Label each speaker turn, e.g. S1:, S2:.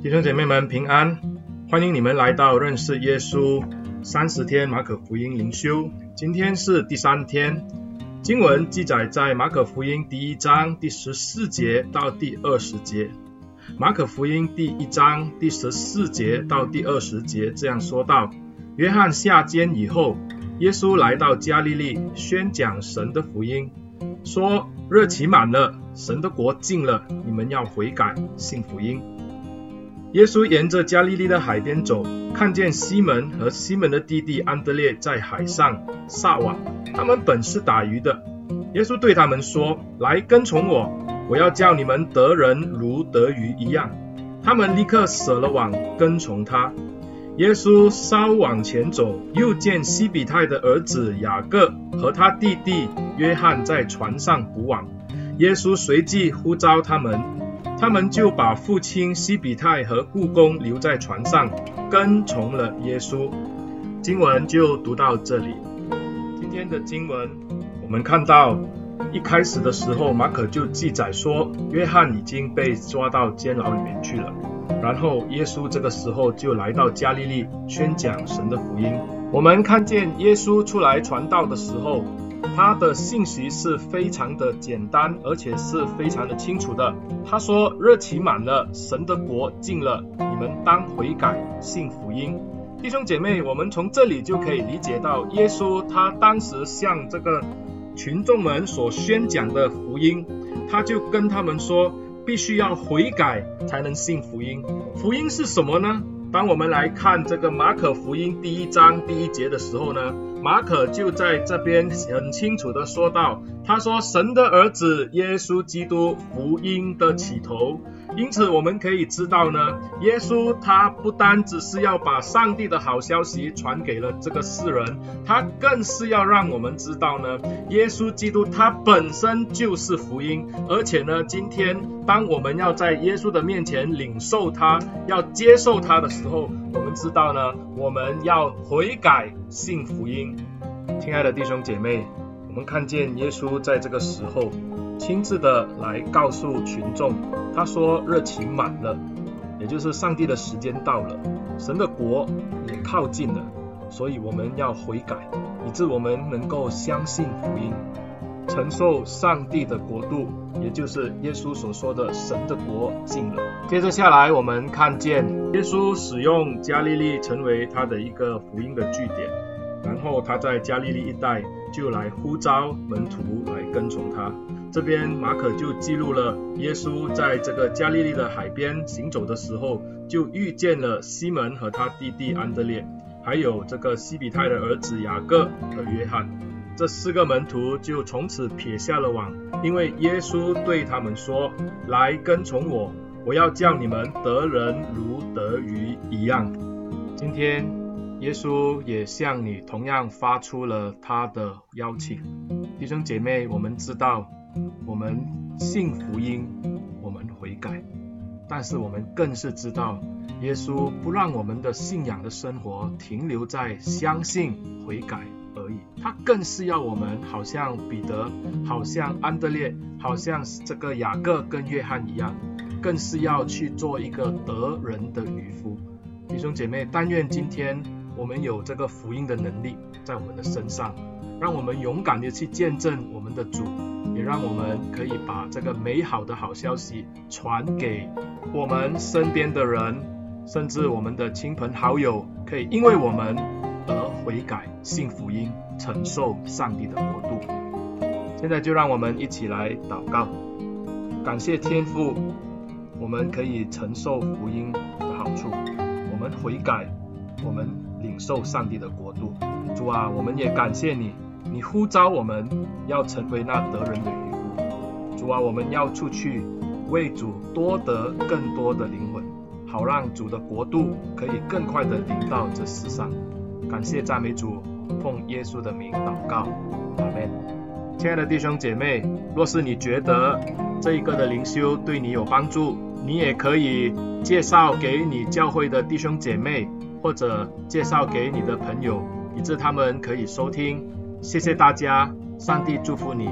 S1: 弟兄姐妹们平安，欢迎你们来到认识耶稣三十天马可福音灵修。今天是第三天，经文记载在马可福音第一章第十四节到第二十节。马可福音第一章第十四节到第二十节这样说道：约翰下监以后，耶稣来到加利利，宣讲神的福音，说热期满了，神的国近了，你们要悔改，信福音。耶稣沿着加利利的海边走，看见西门和西门的弟弟安德烈在海上撒网。他们本是打鱼的。耶稣对他们说：“来跟从我，我要叫你们得人如得鱼一样。”他们立刻舍了网，跟从他。耶稣稍往前走，又见西比泰的儿子雅各和他弟弟约翰在船上捕网。耶稣随即呼召他们。他们就把父亲西比泰和雇工留在船上，跟从了耶稣。经文就读到这里。今天的经文，我们看到一开始的时候，马可就记载说，约翰已经被抓到监牢里面去了。然后耶稣这个时候就来到加利利，宣讲神的福音。我们看见耶稣出来传道的时候，他的信息是非常的简单，而且是非常的清楚的。他说：“热期满了，神的国近了，你们当悔改，信福音。”弟兄姐妹，我们从这里就可以理解到，耶稣他当时向这个群众们所宣讲的福音，他就跟他们说，必须要悔改才能信福音。福音是什么呢？当我们来看这个马可福音第一章第一节的时候呢，马可就在这边很清楚的说到，他说神的儿子耶稣基督福音的起头。因此我们可以知道呢，耶稣他不单只是要把上帝的好消息传给了这个世人，他更是要让我们知道呢，耶稣基督他本身就是福音，而且呢，今天当我们要在耶稣的面前领受他，要接受他的时候，我们知道呢，我们要悔改信福音。亲爱的弟兄姐妹，我们看见耶稣在这个时候。亲自的来告诉群众，他说热情满了，也就是上帝的时间到了，神的国也靠近了，所以我们要悔改，以致我们能够相信福音，承受上帝的国度，也就是耶稣所说的神的国近了。接着下来，我们看见耶稣使用加利利成为他的一个福音的据点，然后他在加利利一带就来呼召门徒来跟从他。这边马可就记录了耶稣在这个加利利的海边行走的时候，就遇见了西门和他弟弟安德烈，还有这个西比泰的儿子雅各和约翰。这四个门徒就从此撇下了网，因为耶稣对他们说：“来跟从我，我要叫你们得人如得鱼一样。”今天耶稣也向你同样发出了他的邀请，弟兄姐妹，我们知道。我们信福音，我们悔改，但是我们更是知道，耶稣不让我们的信仰的生活停留在相信悔改而已，他更是要我们好像彼得，好像安德烈，好像这个雅各跟约翰一样，更是要去做一个得人的渔夫。弟兄姐妹，但愿今天我们有这个福音的能力在我们的身上，让我们勇敢的去见证我们的主。也让我们可以把这个美好的好消息传给我们身边的人，甚至我们的亲朋好友，可以因为我们而悔改、信福音、承受上帝的国度。现在就让我们一起来祷告，感谢天父，我们可以承受福音的好处，我们悔改，我们领受上帝的国度。主啊，我们也感谢你。你呼召我们要成为那得人的渔夫，主啊，我们要出去为主多得更多的灵魂，好让主的国度可以更快的领到这世上。感谢赞美主，奉耶稣的名祷告，阿门。亲爱的弟兄姐妹，若是你觉得这一个的灵修对你有帮助，你也可以介绍给你教会的弟兄姐妹，或者介绍给你的朋友，以致他们可以收听。谢谢大家，上帝祝福你。